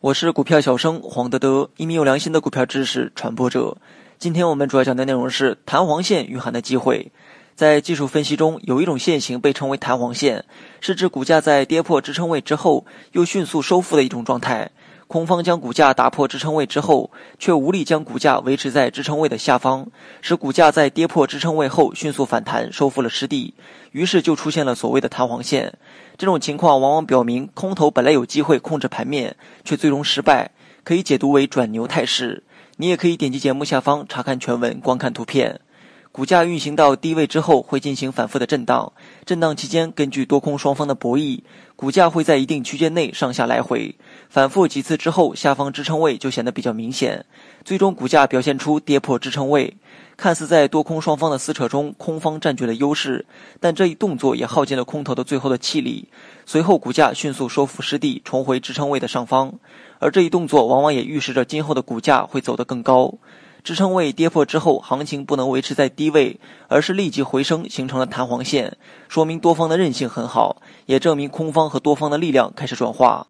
我是股票小生黄德德，一名有良心的股票知识传播者。今天我们主要讲的内容是弹簧线蕴含的机会。在技术分析中，有一种线型被称为弹簧线，是指股价在跌破支撑位之后又迅速收复的一种状态。空方将股价打破支撑位之后，却无力将股价维持在支撑位的下方，使股价在跌破支撑位后迅速反弹，收复了失地，于是就出现了所谓的弹簧线。这种情况往往表明空头本来有机会控制盘面，却最终失败，可以解读为转牛态势。你也可以点击节目下方查看全文，观看图片。股价运行到低位之后，会进行反复的震荡。震荡期间，根据多空双方的博弈，股价会在一定区间内上下来回。反复几次之后，下方支撑位就显得比较明显。最终，股价表现出跌破支撑位。看似在多空双方的撕扯中，空方占据了优势，但这一动作也耗尽了空头的最后的气力。随后，股价迅速收复失地，重回支撑位的上方。而这一动作往往也预示着今后的股价会走得更高。支撑位跌破之后，行情不能维持在低位，而是立即回升，形成了弹簧线，说明多方的韧性很好，也证明空方和多方的力量开始转化。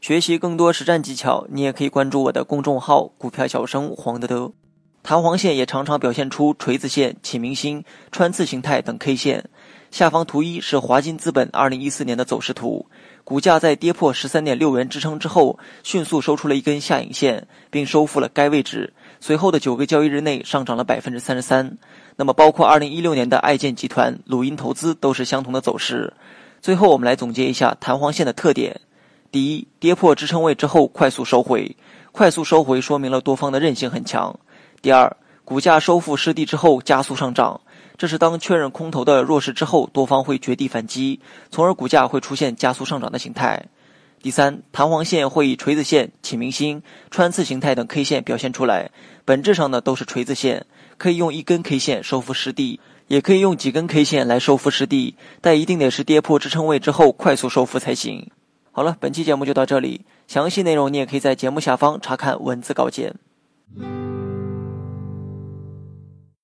学习更多实战技巧，你也可以关注我的公众号“股票小生黄德德”。弹簧线也常常表现出锤子线、启明星、穿刺形态等 K 线。下方图一是华金资本二零一四年的走势图。股价在跌破十三点六元支撑之后，迅速收出了一根下影线，并收复了该位置。随后的九个交易日内上涨了百分之三十三。那么，包括二零一六年的爱建集团、鲁音投资都是相同的走势。最后，我们来总结一下弹簧线的特点：第一，跌破支撑位之后快速收回，快速收回说明了多方的韧性很强；第二，股价收复失地之后加速上涨。这是当确认空头的弱势之后，多方会绝地反击，从而股价会出现加速上涨的形态。第三，弹簧线会以锤子线、启明星、穿刺形态等 K 线表现出来，本质上呢都是锤子线，可以用一根 K 线收复失地，也可以用几根 K 线来收复失地，但一定得是跌破支撑位之后快速收复才行。好了，本期节目就到这里，详细内容你也可以在节目下方查看文字稿件。